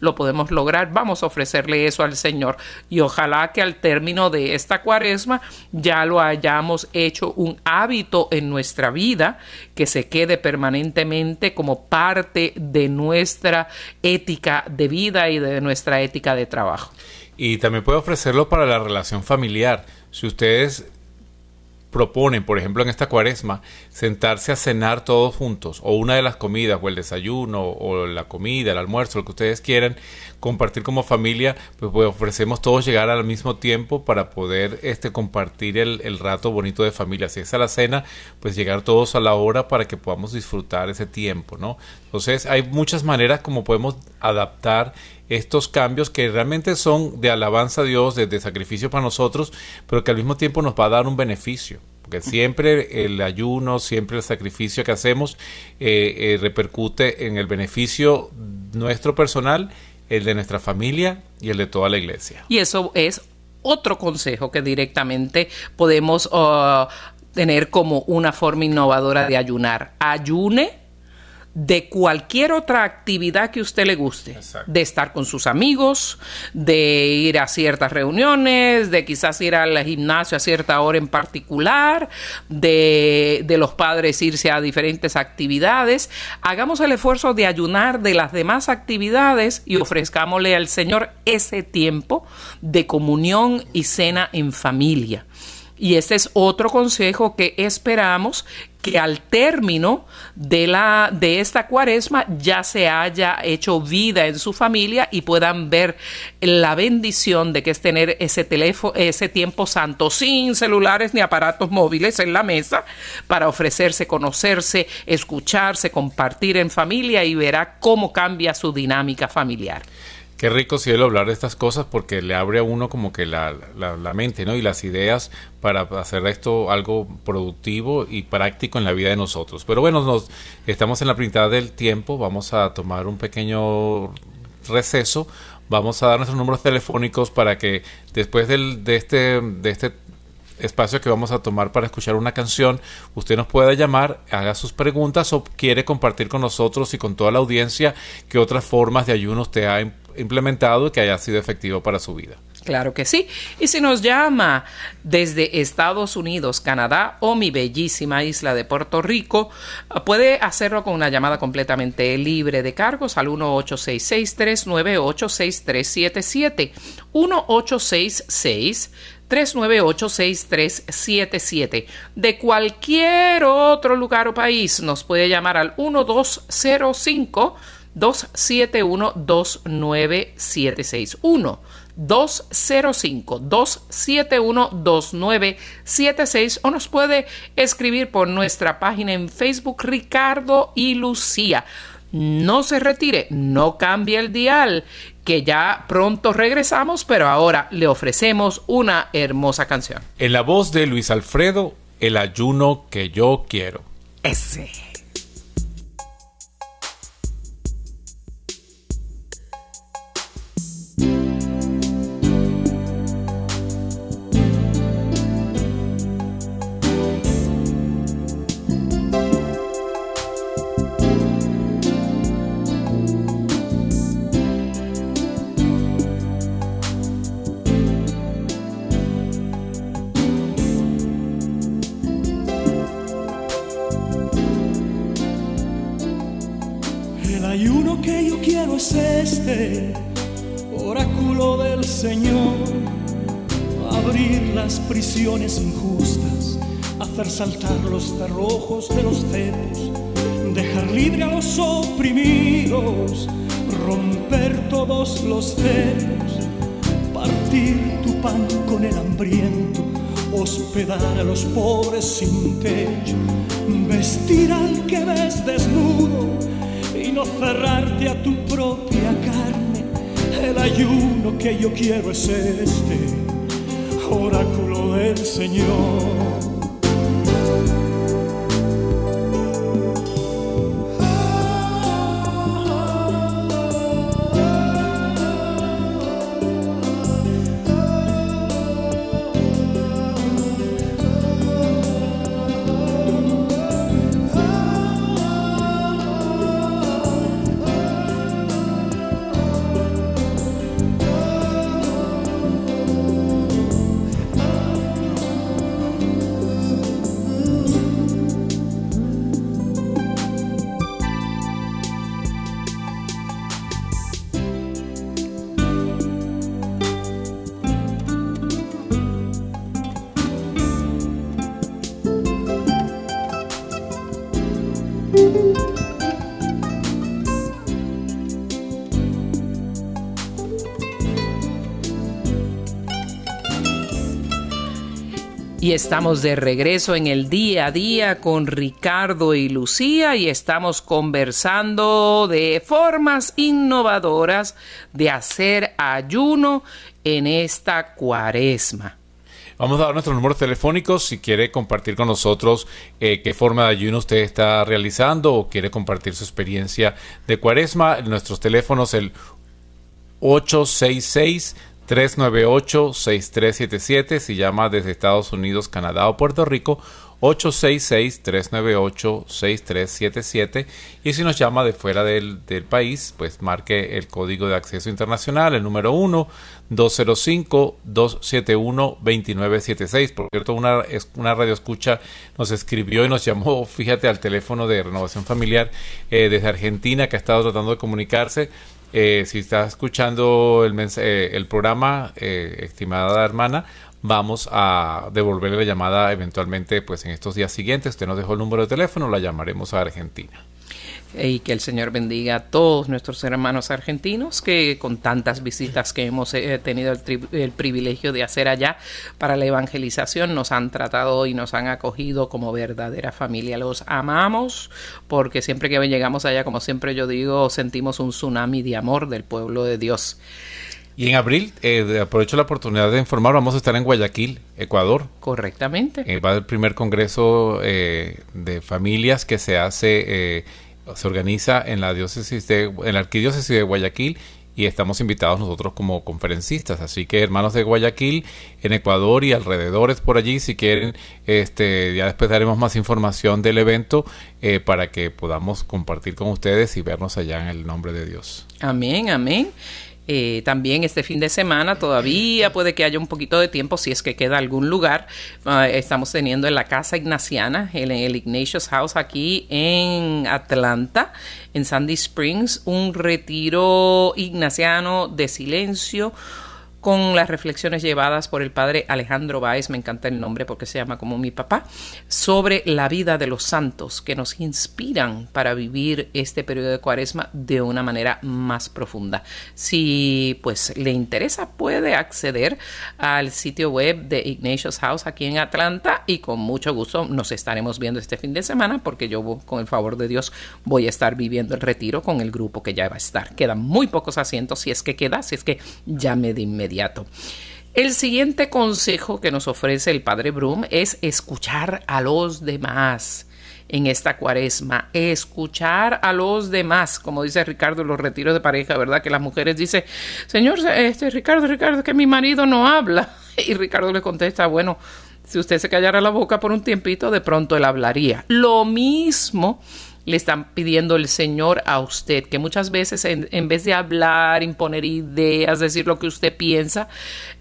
lo podemos lograr. Vamos a ofrecerle eso al Señor y ojalá que al término de esta cuaresma ya lo hayamos hecho un hábito en nuestra vida que se quede permanentemente como parte de nuestra ética de vida y de nuestra ética de trabajo. Y también puede ofrecerlo para la relación familiar. Si ustedes proponen, por ejemplo, en esta cuaresma, sentarse a cenar todos juntos, o una de las comidas, o el desayuno, o la comida, el almuerzo, lo que ustedes quieran, compartir como familia, pues, pues ofrecemos todos llegar al mismo tiempo para poder este, compartir el, el, rato bonito de familia. Si es a la cena, pues llegar todos a la hora para que podamos disfrutar ese tiempo, ¿no? Entonces, hay muchas maneras como podemos adaptar estos cambios que realmente son de alabanza a Dios, de, sacrificio para nosotros, pero que al mismo tiempo nos va a dar un beneficio. Porque siempre el ayuno, siempre el sacrificio que hacemos eh, eh, repercute en el beneficio nuestro personal, el de nuestra familia y el de toda la iglesia. Y eso es otro consejo que directamente podemos uh, tener como una forma innovadora de ayunar. Ayune de cualquier otra actividad que usted le guste, de estar con sus amigos, de ir a ciertas reuniones, de quizás ir al gimnasio a cierta hora en particular, de, de los padres irse a diferentes actividades. Hagamos el esfuerzo de ayunar de las demás actividades y ofrezcámosle al Señor ese tiempo de comunión y cena en familia. Y este es otro consejo que esperamos que al término de, la, de esta cuaresma ya se haya hecho vida en su familia y puedan ver la bendición de que es tener ese teléfono, ese tiempo santo sin celulares ni aparatos móviles en la mesa para ofrecerse, conocerse, escucharse, compartir en familia y verá cómo cambia su dinámica familiar. Qué rico cielo hablar de estas cosas porque le abre a uno como que la, la, mente, ¿no? Y las ideas para hacer esto algo productivo y práctico en la vida de nosotros. Pero bueno, nos, estamos en la mitad del tiempo, vamos a tomar un pequeño receso, vamos a dar nuestros números telefónicos para que después del, de este, de este espacio que vamos a tomar para escuchar una canción, usted nos pueda llamar, haga sus preguntas o quiere compartir con nosotros y con toda la audiencia qué otras formas de ayuno usted ha implementado y que haya sido efectivo para su vida. Claro que sí. Y si nos llama desde Estados Unidos, Canadá o mi bellísima isla de Puerto Rico, puede hacerlo con una llamada completamente libre de cargos al 1-866-398-6377. 1866 398-6377. De cualquier otro lugar o país nos puede llamar al 1205 271 2976 1 205 271 2976 o nos puede escribir por nuestra página en Facebook Ricardo y Lucía. No se retire, no cambie el dial que ya pronto regresamos, pero ahora le ofrecemos una hermosa canción. En la voz de Luis Alfredo, El ayuno que yo quiero. Ese. injustas, hacer saltar los cerrojos de los cepos, dejar libre a los oprimidos, romper todos los cepos, partir tu pan con el hambriento, hospedar a los pobres sin techo, vestir al que ves desnudo y no cerrarte a tu propia carne. El ayuno que yo quiero es este oráculo del Señor. Y estamos de regreso en el día a día con Ricardo y Lucía y estamos conversando de formas innovadoras de hacer ayuno en esta cuaresma. Vamos a dar nuestros números telefónicos si quiere compartir con nosotros eh, qué forma de ayuno usted está realizando o quiere compartir su experiencia de cuaresma. Nuestros teléfonos el 866 398-6377 si llama desde Estados Unidos, Canadá o Puerto Rico 866-398-6377 y si nos llama de fuera del, país pues marque el código de acceso internacional el número 1 205-271-2976 por cierto una, una radio escucha nos escribió y nos llamó fíjate al teléfono de renovación familiar eh, desde Argentina que ha estado tratando de comunicarse eh, si está escuchando el, eh, el programa, eh, estimada hermana, vamos a devolverle la llamada eventualmente pues en estos días siguientes. Usted nos dejó el número de teléfono, la llamaremos a Argentina y que el Señor bendiga a todos nuestros hermanos argentinos que con tantas visitas que hemos eh, tenido el, privilegio de hacer allá para la evangelización nos han tratado y nos han acogido como verdadera familia. Los amamos porque siempre que llegamos allá, como siempre yo digo, sentimos un tsunami de amor del pueblo de Dios. Y en abril, eh, aprovecho la oportunidad de informar, vamos a estar en Guayaquil, Ecuador. Correctamente. Eh, va el primer congreso de familias que se hace se organiza en la diócesis de, en la arquidiócesis de Guayaquil y estamos invitados nosotros como conferencistas. Así que hermanos de Guayaquil, en Ecuador y alrededores por allí, si quieren, este, ya después daremos más información del evento eh, para que podamos compartir con ustedes y vernos allá en el nombre de Dios. Amén, amén. Eh, también este fin de semana todavía puede que haya un poquito de tiempo si es que queda algún lugar. Ah, estamos teniendo en la Casa Ignaciana, en el Ignatius House aquí en Atlanta, en Sandy Springs, un retiro ignaciano de silencio con las reflexiones llevadas por el padre Alejandro Báez, me encanta el nombre porque se llama como mi papá, sobre la vida de los santos que nos inspiran para vivir este periodo de cuaresma de una manera más profunda. Si pues le interesa, puede acceder al sitio web de Ignatius House aquí en Atlanta y con mucho gusto nos estaremos viendo este fin de semana porque yo con el favor de Dios voy a estar viviendo el retiro con el grupo que ya va a estar. Quedan muy pocos asientos si es que queda, si es que llame de inmediato. El siguiente consejo que nos ofrece el padre Brum es escuchar a los demás en esta cuaresma, escuchar a los demás, como dice Ricardo en los retiros de pareja, ¿verdad? Que las mujeres dicen, Señor, este Ricardo, Ricardo, que mi marido no habla. Y Ricardo le contesta, bueno, si usted se callara la boca por un tiempito, de pronto él hablaría. Lo mismo le están pidiendo el Señor a usted, que muchas veces en, vez de hablar, imponer ideas, decir lo que usted piensa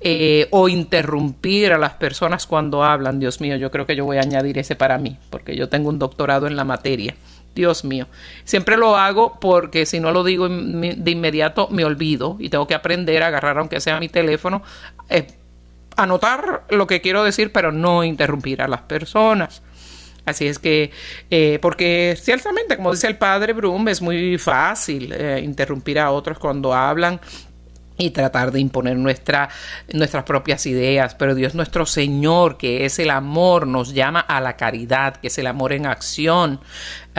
eh, o interrumpir a las personas cuando hablan, Dios mío, yo creo que yo voy a añadir ese para mí, porque yo tengo un doctorado en la materia. Dios mío. Siempre lo hago porque si no lo digo de inmediato me olvido y tengo que aprender a agarrar aunque sea mi teléfono, eh, anotar lo que quiero decir, pero no interrumpir a las personas. Así es que, eh, porque ciertamente, como dice el padre Brum, es muy fácil eh, interrumpir a otros cuando hablan y tratar de imponer nuestra, nuestras propias ideas, pero Dios nuestro Señor, que es el amor, nos llama a la caridad, que es el amor en acción,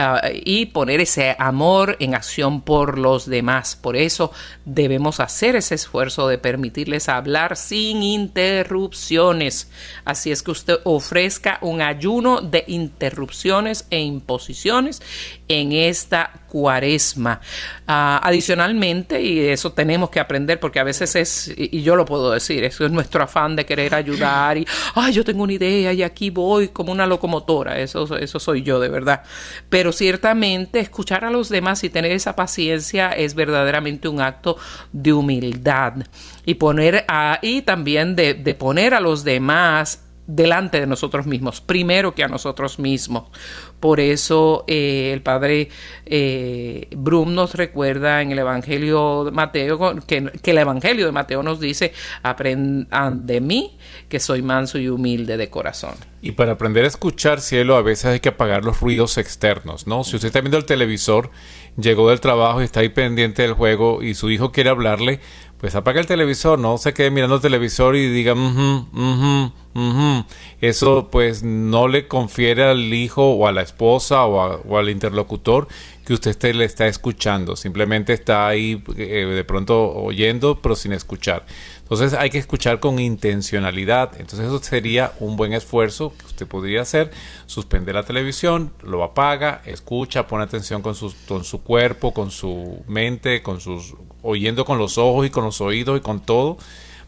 Ah, y poner ese amor en acción por los demás. Por eso debemos hacer ese esfuerzo de permitirles hablar sin interrupciones. Así es que usted ofrezca un ayuno de interrupciones e imposiciones en esta cuaresma. Ah, adicionalmente, y eso tenemos que aprender porque a veces es, y yo lo puedo decir, eso es nuestro afán de querer ayudar y, ay, yo tengo una idea y aquí voy como una locomotora, eso, eso soy yo de verdad. Pero ciertamente escuchar a los demás y tener esa paciencia es verdaderamente un acto de humildad y poner a, también de, de poner a los demás delante de nosotros mismos, primero que a nosotros mismos. Por eso eh, el padre eh, Brum nos recuerda en el Evangelio de Mateo que, que, el Evangelio de Mateo nos dice, aprendan de mí que soy manso y humilde de corazón. Y para aprender a escuchar cielo a veces hay que apagar los ruidos externos, ¿no? Si usted está viendo el televisor, llegó del trabajo y está ahí pendiente del juego y su hijo quiere hablarle, pues apaga el televisor, no se quede mirando el televisor y diga, eso pues no le confiere al hijo o a la esposa o, al interlocutor que usted le está escuchando, simplemente está ahí eh, de pronto oyendo pero sin escuchar. Entonces hay que escuchar con intencionalidad. Entonces eso sería un buen esfuerzo que usted podría hacer. Suspender la televisión, lo apaga, escucha, pone atención con su, con su cuerpo, con su mente, con sus oyendo con los ojos y con los oídos y con todo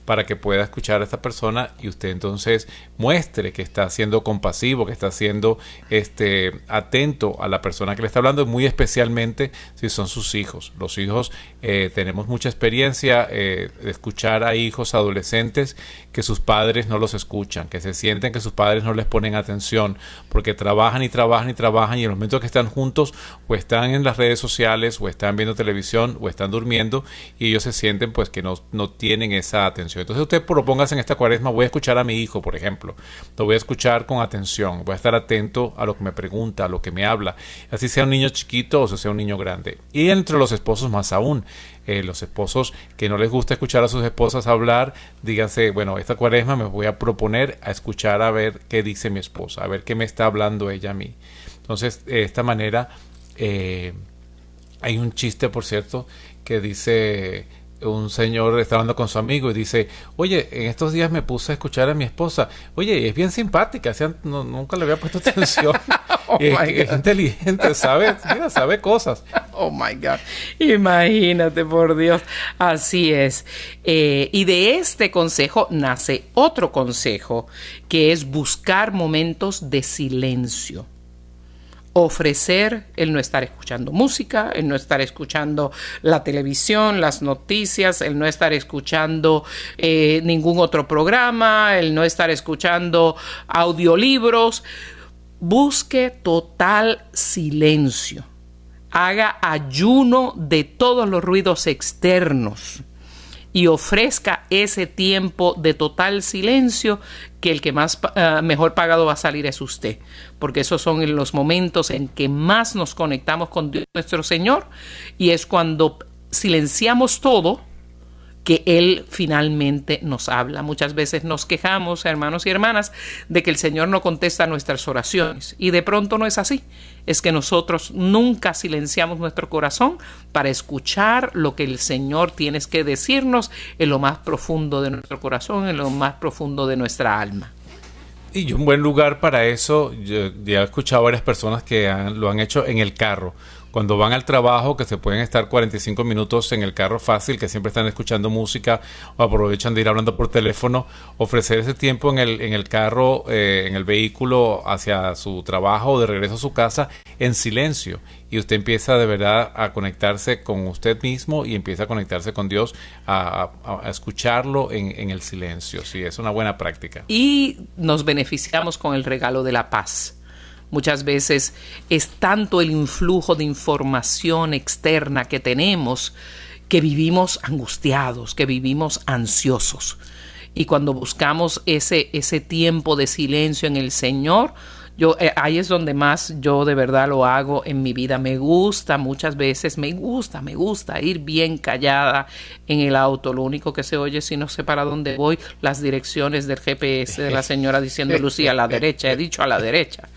para que pueda escuchar a esta persona y usted entonces muestre que está siendo compasivo, que está siendo este, atento a la persona que le está hablando, muy especialmente si son sus hijos. Los hijos eh, tenemos mucha experiencia eh, de escuchar a hijos adolescentes que sus padres no los escuchan, que se sienten que sus padres no les ponen atención, porque trabajan y trabajan y trabajan y en los momentos que están juntos o están en las redes sociales o están viendo televisión o están durmiendo y ellos se sienten pues que no, no tienen esa atención. Entonces usted propóngase en esta cuaresma, voy a escuchar a mi hijo, por ejemplo, lo voy a escuchar con atención, voy a estar atento a lo que me pregunta, a lo que me habla, así sea un niño chiquito o sea un niño grande. Y entre los esposos más aún, eh, los esposos que no les gusta escuchar a sus esposas hablar, díganse, bueno, esta cuaresma me voy a proponer a escuchar a ver qué dice mi esposa, a ver qué me está hablando ella a mí. Entonces, de esta manera, eh, hay un chiste, por cierto, que dice un señor está hablando con su amigo y dice, oye, en estos días me puse a escuchar a mi esposa, oye, es bien simpática, nunca le había puesto atención, oh es, inteligente, sabe, mira, sabe cosas. Oh my God, imagínate por Dios, así es. Eh, y de este consejo nace otro consejo, que es buscar momentos de silencio ofrecer el no estar escuchando música, el no estar escuchando la televisión, las noticias, el no estar escuchando eh, ningún otro programa, el no estar escuchando audiolibros. Busque total silencio. Haga ayuno de todos los ruidos externos y ofrezca ese tiempo de total silencio que el que más uh, mejor pagado va a salir es usted, porque esos son los momentos en que más nos conectamos con Dios nuestro Señor y es cuando silenciamos todo que Él finalmente nos habla. Muchas veces nos quejamos, hermanos y hermanas, de que el Señor no contesta nuestras oraciones. Y de pronto no es así. Es que nosotros nunca silenciamos nuestro corazón para escuchar lo que el Señor tiene que decirnos en lo más profundo de nuestro corazón, en lo más profundo de nuestra alma. Y un buen lugar para eso, yo ya he escuchado varias personas que han, lo han hecho en el carro cuando van al trabajo, que se pueden estar 45 minutos en el carro fácil, que siempre están escuchando música o aprovechan de ir hablando por teléfono, ofrecer ese tiempo en el, en el carro, eh, en el vehículo hacia su trabajo o de regreso a su casa en silencio. Y usted empieza de verdad a conectarse con usted mismo y empieza a conectarse con Dios, a, escucharlo en, en el silencio. Sí, es una buena práctica. Y nos beneficiamos con el regalo de la paz Muchas veces es tanto el influjo de información externa que tenemos que vivimos angustiados, que vivimos ansiosos. Y cuando buscamos ese, ese tiempo de silencio en el Señor, yo, eh, ahí es donde más yo de verdad lo hago en mi vida. Me gusta muchas veces, me gusta, me gusta ir bien callada en el auto. Lo único que se oye si no sé para dónde voy, las direcciones del GPS de la señora diciendo Lucía a la derecha, he dicho a la derecha.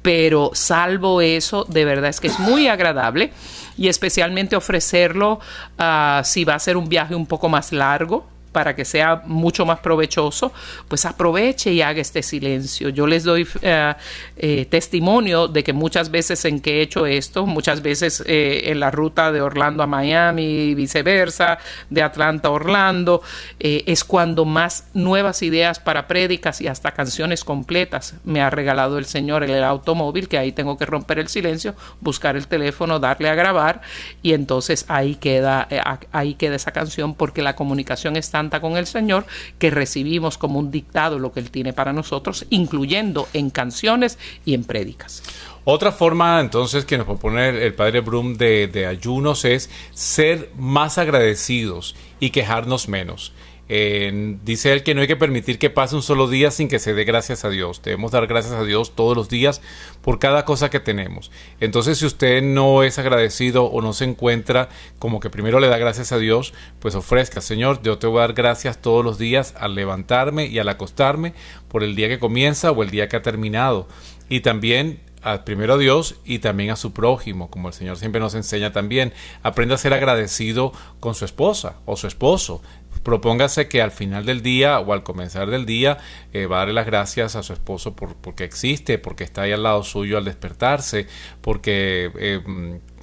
Pero salvo eso, de verdad es que es muy agradable y especialmente ofrecerlo uh, si va a ser un viaje un poco más largo para que sea mucho más provechoso, pues aproveche y haga este silencio. Yo les doy eh, eh, testimonio de que muchas veces en que he hecho esto, muchas veces eh, en la ruta de Orlando a Miami y viceversa, de Atlanta a Orlando, es cuando más nuevas ideas para prédicas y hasta canciones completas me ha regalado el Señor en el automóvil, que ahí tengo que romper el silencio, buscar el teléfono, darle a grabar y entonces ahí queda, ahí queda esa canción porque la comunicación está con el Señor que recibimos como un dictado lo que Él tiene para nosotros, incluyendo en canciones y en prédicas. Otra forma entonces que nos propone el, padre Brum de ayunos es ser más agradecidos y quejarnos menos. Dice él que no hay que permitir que pase un solo día sin que se dé gracias a Dios. Debemos dar gracias a Dios todos los días por cada cosa que tenemos. Entonces, si usted no es agradecido o no se encuentra como que primero le da gracias a Dios, pues ofrezca, Señor, yo te voy a dar gracias todos los días al levantarme y al acostarme por el día que comienza o el día que ha terminado. Y también primero a Dios y también a su prójimo, como el Señor siempre nos enseña también. Aprenda a ser agradecido con su esposa o su esposo propóngase que al final del día o al comenzar del día eh, va a darle las gracias a su esposo por, porque existe, porque está ahí al lado suyo al despertarse, porque eh,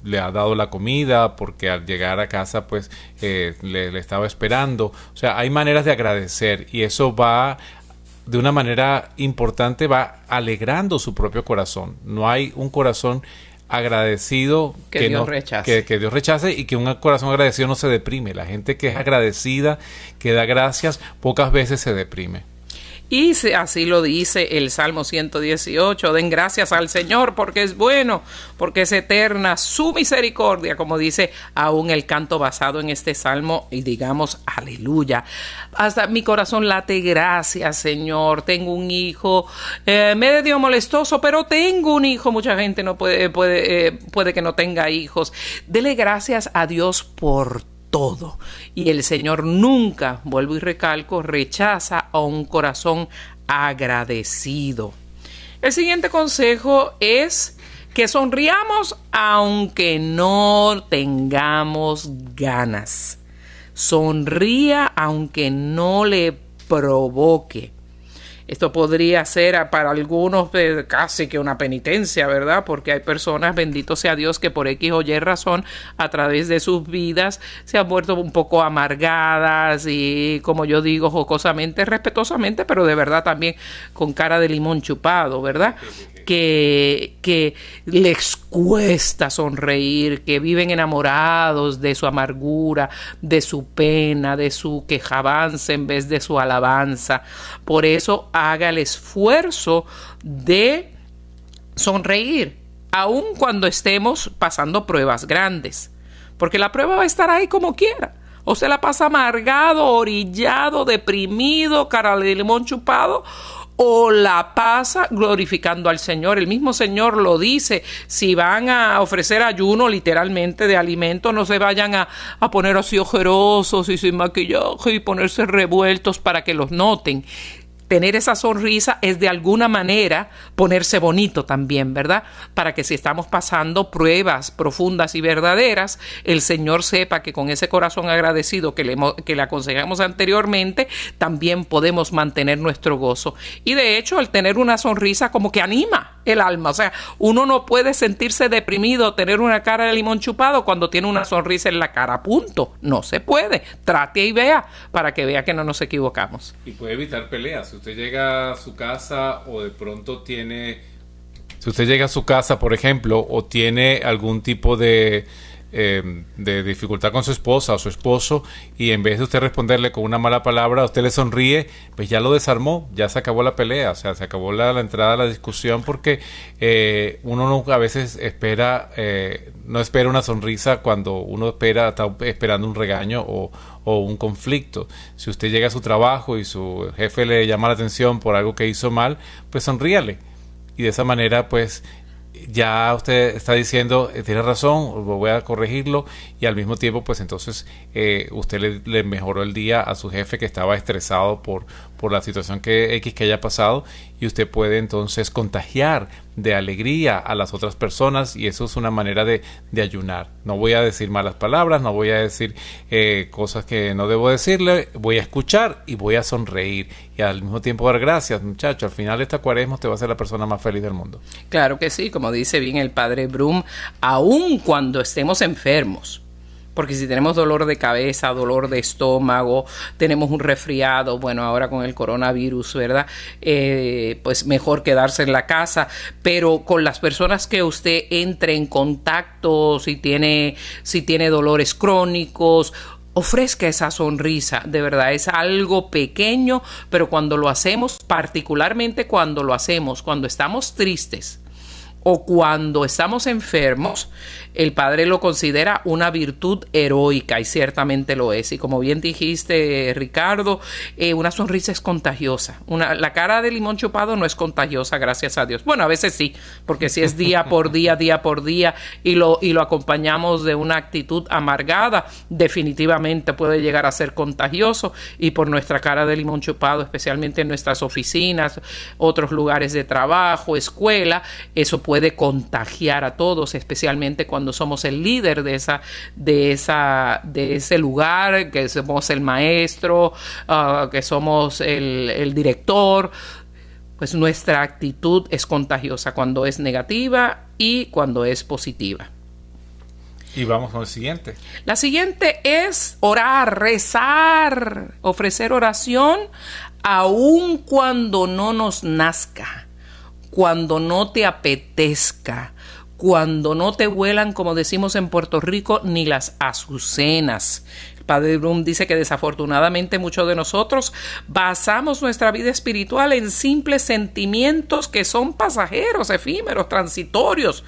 le ha dado la comida, porque al llegar a casa pues eh, le, le estaba esperando. O sea, hay maneras de agradecer y eso va de una manera importante, va alegrando su propio corazón. No hay un corazón agradecido que, que Dios no, rechace. Que, que, Dios rechace y que un corazón agradecido no se deprime. La gente que es agradecida, que da gracias, pocas veces se deprime. Y así lo dice el Salmo 118, den gracias al Señor porque es bueno, porque es eterna su misericordia, como dice aún el canto basado en este Salmo, y digamos, aleluya. Hasta mi corazón late, gracias Señor, tengo un hijo, eh, medio molestoso, pero tengo un hijo, mucha gente no puede, puede, eh, que no tenga hijos. Dele gracias a Dios por todo. Y el Señor nunca, vuelvo y recalco, rechaza a un corazón agradecido. El siguiente consejo es que sonriamos aunque no tengamos ganas. Sonría aunque no le provoque. Esto podría ser para algunos eh, casi que una penitencia, ¿verdad? Porque hay personas, bendito sea Dios, que por X o Y razón, a través de sus vidas, se han vuelto un poco amargadas y, como yo digo, jocosamente, respetuosamente, pero de verdad también con cara de limón chupado, ¿verdad? Que, les cuesta sonreír, que viven enamorados de su amargura, de su pena, de su quejabanza en vez de su alabanza. Por eso haga el esfuerzo de sonreír, aun cuando estemos pasando pruebas grandes, porque la prueba va a estar ahí como quiera. O se la pasa amargado, orillado, deprimido, cara de limón chupado, o la pasa glorificando al Señor. El mismo Señor lo dice, si van a ofrecer ayuno literalmente de alimento, no se vayan a, a poner así ojerosos y sin maquillaje y ponerse revueltos para que los noten tener esa sonrisa es de alguna manera ponerse bonito también, ¿verdad? Para que si estamos pasando pruebas profundas y verdaderas, el Señor sepa que con ese corazón agradecido que le, que le aconsejamos anteriormente, también podemos mantener nuestro gozo. Y de hecho, el tener una sonrisa como que anima el alma. O sea, uno no puede sentirse deprimido, tener una cara de limón chupado cuando tiene una sonrisa en la cara. Punto. No se puede. Trate y vea para que vea que no nos equivocamos. Y puede evitar peleas usted llega a su casa o de pronto tiene, si usted llega a su casa, por ejemplo, o tiene algún tipo de, eh, de dificultad con su esposa o su esposo y en vez de usted responderle con una mala palabra, usted le sonríe, pues ya lo desarmó, ya se acabó la pelea, o sea, se acabó la, entrada a la discusión porque eh, uno no, a veces espera, eh, no espera una sonrisa cuando uno espera, está esperando un regaño o, o un conflicto. Si usted llega a su trabajo y su jefe le llama la atención por algo que hizo mal, pues sonríale. Y de esa manera, pues ya usted está diciendo, eh, tiene razón, voy a corregirlo y al mismo tiempo, pues entonces eh, usted le, mejoró el día a su jefe que estaba estresado por, por la situación que X que haya pasado y usted puede entonces contagiar de alegría a las otras personas y eso es una manera de, de ayunar. No voy a decir malas palabras, no voy a decir eh, cosas que no debo decirle, voy a escuchar y voy a sonreír y al mismo tiempo dar gracias, muchacho. Al final de esta cuaresma usted va a ser la persona más feliz del mundo. Claro que sí, como dice bien el padre Brum, aun cuando estemos enfermos, porque si tenemos dolor de cabeza, dolor de estómago, tenemos un resfriado, bueno, ahora con el coronavirus, ¿verdad? Eh, pues mejor quedarse en la casa, pero con las personas que usted entre en contacto, si tiene, si tiene dolores crónicos, ofrezca esa sonrisa, de verdad es algo pequeño, pero cuando lo hacemos, particularmente cuando lo hacemos, cuando estamos tristes o cuando estamos enfermos, el Padre lo considera una virtud heroica y ciertamente lo es. Y como bien dijiste, Ricardo, eh, una sonrisa es contagiosa. Una, la cara de limón chupado no es contagiosa, gracias a Dios. Bueno, a veces sí, porque si es día por día, día por día y lo, y lo acompañamos de una actitud amargada, definitivamente puede llegar a ser contagioso y por nuestra cara de limón chupado, especialmente en nuestras oficinas, otros lugares de trabajo, escuela, eso puede contagiar a todos, especialmente cuando cuando somos el líder de esa, de esa, de ese lugar, que somos el maestro, ah, que somos el, el director, pues nuestra actitud es contagiosa cuando es negativa y cuando es positiva. Y vamos con el siguiente. La siguiente es orar, rezar, ofrecer oración aun cuando no nos nazca, cuando no te apetezca, cuando no te vuelan, como decimos en Puerto Rico, ni las azucenas. Padre Brum dice que desafortunadamente muchos de nosotros basamos nuestra vida espiritual en simples sentimientos que son pasajeros, efímeros, transitorios,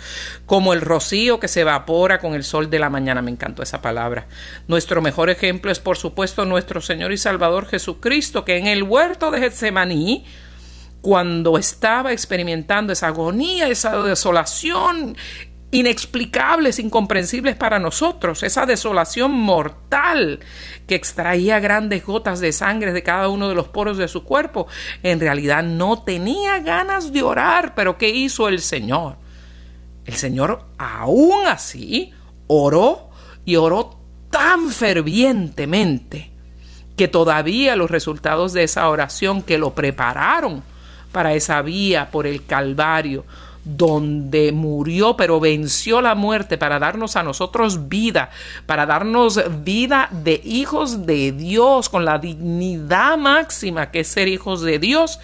como el rocío que se evapora con el sol de la mañana. Me encantó esa palabra. Nuestro mejor ejemplo es, por supuesto, nuestro Señor y Salvador Jesucristo, que en el huerto de Getsemaní cuando estaba experimentando esa agonía, esa desolación inexplicables, incomprensibles para nosotros, esa desolación mortal que extraía grandes gotas de sangre de cada uno de los poros de su cuerpo, en realidad no tenía ganas de orar, pero ¿qué hizo el Señor? El Señor aún así oró y oró tan fervientemente que todavía los resultados de esa oración que lo prepararon para esa vía por el Calvario, donde murió, pero venció la muerte para darnos a nosotros vida, para darnos vida de hijos de Dios, con la dignidad máxima que es ser hijos de Dios,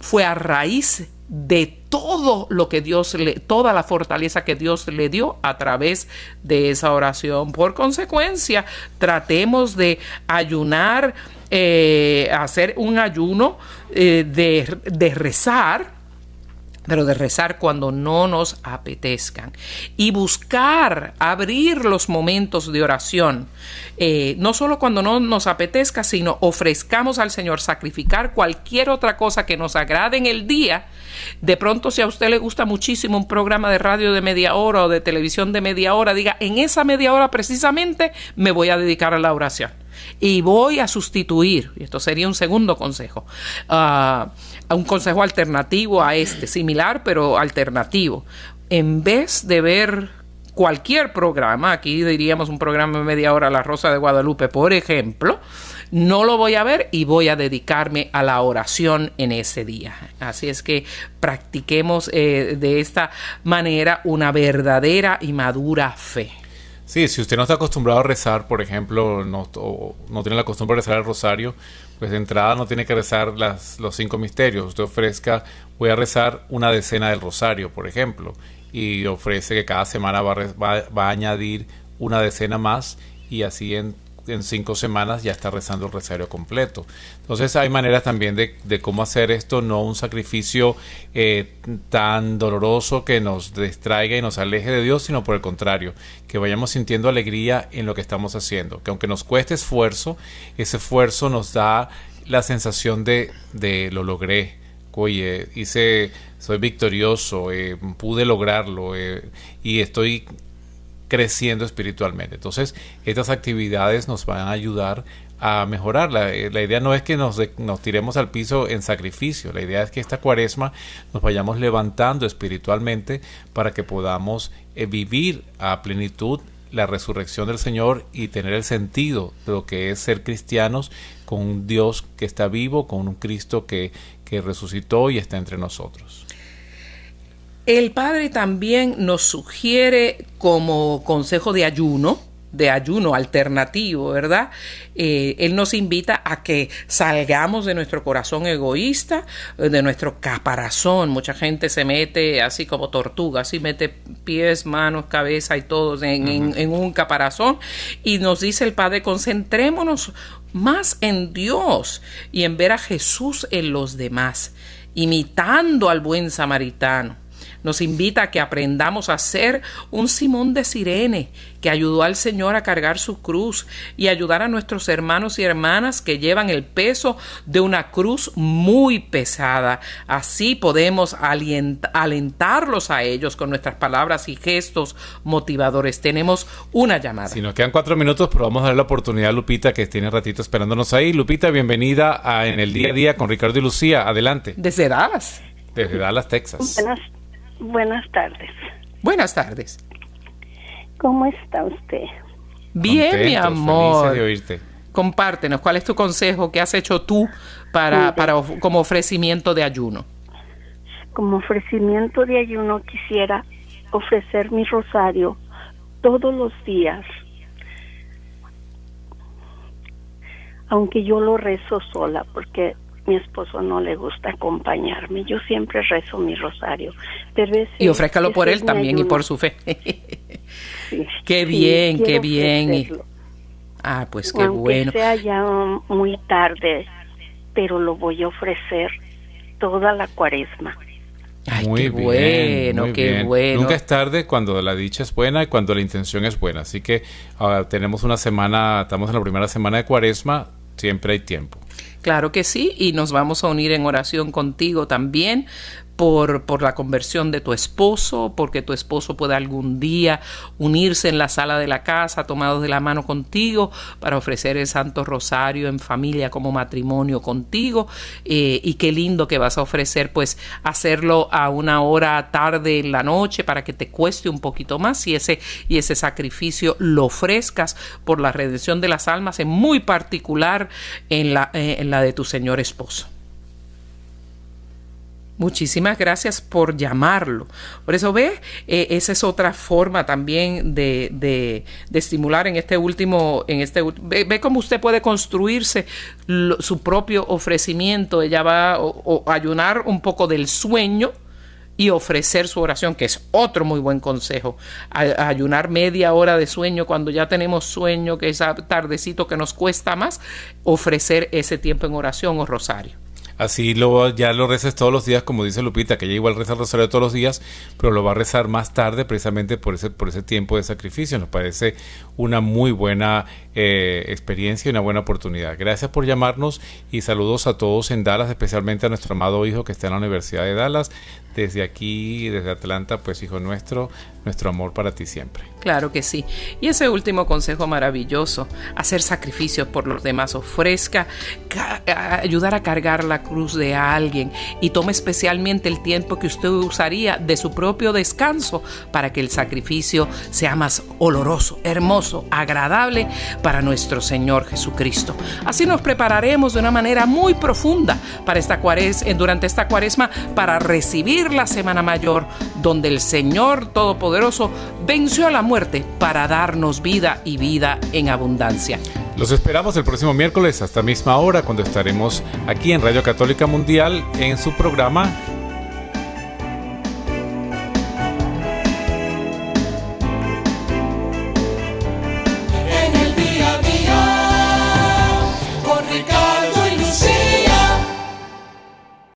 fue a raíz de todo lo que Dios le, toda la fortaleza que Dios le dio a través de esa oración. Por consecuencia, tratemos de ayunar, eh, hacer un ayuno eh, de, rezar pero de rezar cuando no nos apetezcan y buscar abrir los momentos de oración, eh, no solo cuando no nos apetezca, sino ofrezcamos al Señor sacrificar cualquier otra cosa que nos agrade en el día. De pronto, si a usted le gusta muchísimo un programa de radio de media hora o de televisión de media hora, diga, en esa media hora precisamente me voy a dedicar a la oración y voy a sustituir, y esto sería un segundo consejo, uh, un consejo alternativo a este, similar pero alternativo. En vez de ver cualquier programa, aquí diríamos un programa de media hora, La Rosa de Guadalupe, por ejemplo, no lo voy a ver y voy a dedicarme a la oración en ese día. Así es que practiquemos eh, de esta manera una verdadera y madura fe. Sí, si usted no está acostumbrado a rezar, por ejemplo, no, tiene la costumbre de rezar el rosario, pues de entrada no tiene que rezar las, los cinco misterios. Usted ofrezca, voy a rezar una decena del rosario, por ejemplo, y ofrece que cada semana va, va, va a añadir una decena más y así en en cinco semanas ya está rezando el rosario completo. Entonces hay maneras también de, cómo hacer esto, no un sacrificio eh, tan doloroso que nos distraiga y nos aleje de Dios, sino por el contrario, que vayamos sintiendo alegría en lo que estamos haciendo, que aunque nos cueste esfuerzo, ese esfuerzo nos da la sensación de, de lo logré, oye, hice, soy victorioso, eh, pude lograrlo eh, y estoy creciendo espiritualmente. Entonces, estas actividades nos van a ayudar a mejorar. La, eh, idea no es que nos, nos, tiremos al piso en sacrificio, la idea es que esta cuaresma nos vayamos levantando espiritualmente para que podamos eh, vivir a plenitud la resurrección del Señor y tener el sentido de lo que es ser cristianos con un Dios que está vivo, con un Cristo que, que resucitó y está entre nosotros. El Padre también nos sugiere como consejo de ayuno, de ayuno alternativo, ¿verdad? Eh, él nos invita a que salgamos de nuestro corazón egoísta, de nuestro caparazón. Mucha gente se mete así como tortuga, así mete pies, manos, cabeza y todo en, en un caparazón. Y nos dice el Padre, concentrémonos más en Dios y en ver a Jesús en los demás, imitando al buen samaritano nos invita a que aprendamos a ser un Simón de Sirene, que ayudó al Señor a cargar su cruz y ayudar a nuestros hermanos y hermanas que llevan el peso de una cruz muy pesada. Así podemos alentarlos a ellos con nuestras palabras y gestos motivadores. Tenemos una llamada. Si nos quedan cuatro minutos, pero vamos a dar la oportunidad a Lupita, que tiene ratito esperándonos ahí. Lupita, bienvenida a En el Día a Día con Ricardo y Lucía. Adelante. Desde Dallas. Desde Dallas, Texas. Buenas Buenas tardes. Buenas tardes. ¿Cómo está usted? Bien, mi amor. De oírte. Compártenos, ¿cuál es tu consejo? ¿Qué has hecho tú para, para como ofrecimiento de ayuno? Como ofrecimiento de ayuno quisiera ofrecer mi rosario todos los días. Aunque yo lo rezo sola porque mi esposo no le gusta acompañarme. Yo siempre rezo mi rosario. Pero y ofrézcalo por él también y por su fe. qué bien, qué bien. Ah, pues qué Aunque bueno. sea ya muy tarde, pero lo voy a ofrecer toda la cuaresma. Ay, muy qué bueno, qué bueno. Nunca es tarde cuando la dicha es buena y cuando la intención es buena. Así que ahora tenemos una semana, estamos en la primera semana de cuaresma, siempre hay tiempo. Claro que sí, y nos vamos a unir en oración contigo también por, por, la conversión de tu esposo, porque tu esposo pueda algún día unirse en la sala de la casa, tomados de la mano contigo, para ofrecer el Santo Rosario en familia como matrimonio contigo. Eh, y qué lindo que vas a ofrecer, pues, hacerlo a una hora tarde en la noche para que te cueste un poquito más y ese, y ese sacrificio lo ofrezcas por la redención de las almas, en muy particular en la, eh, en la de tu Señor esposo. Muchísimas gracias por llamarlo. Por eso ve, eh, esa es otra forma también de, de, estimular en este último, en este ve, ve cómo usted puede construirse su propio ofrecimiento. Ella va a ayunar un poco del sueño y ofrecer su oración, que es otro muy buen consejo. ayunar media hora de sueño cuando ya tenemos sueño, que es tardecito que nos cuesta más, ofrecer ese tiempo en oración o rosario. Así lo, ya lo reces todos los días, como dice Lupita, que ella igual reza el rosario todos los días, pero lo va a rezar más tarde precisamente por ese, por ese tiempo de sacrificio. Nos parece una muy buena eh, experiencia y una buena oportunidad. Gracias por llamarnos y saludos a todos en Dallas, especialmente a nuestro amado hijo que está en la Universidad de Dallas. Desde aquí, desde Atlanta, pues hijo nuestro, nuestro amor para ti siempre. Claro que sí. Y ese último consejo maravilloso, hacer sacrificios por los demás, ofrezca ayudar a cargar la cruz de alguien y tome especialmente el tiempo que usted usaría de su propio descanso para que el sacrificio sea más oloroso, hermoso, agradable para nuestro Señor Jesucristo. Así nos prepararemos de una manera muy profunda para esta cuaresma, durante esta cuaresma para recibir la Semana Mayor, donde el Señor Todopoderoso venció a la muerte para darnos vida y vida en abundancia. Los esperamos el próximo miércoles hasta misma hora cuando estaremos aquí en Radio Católica Mundial en su programa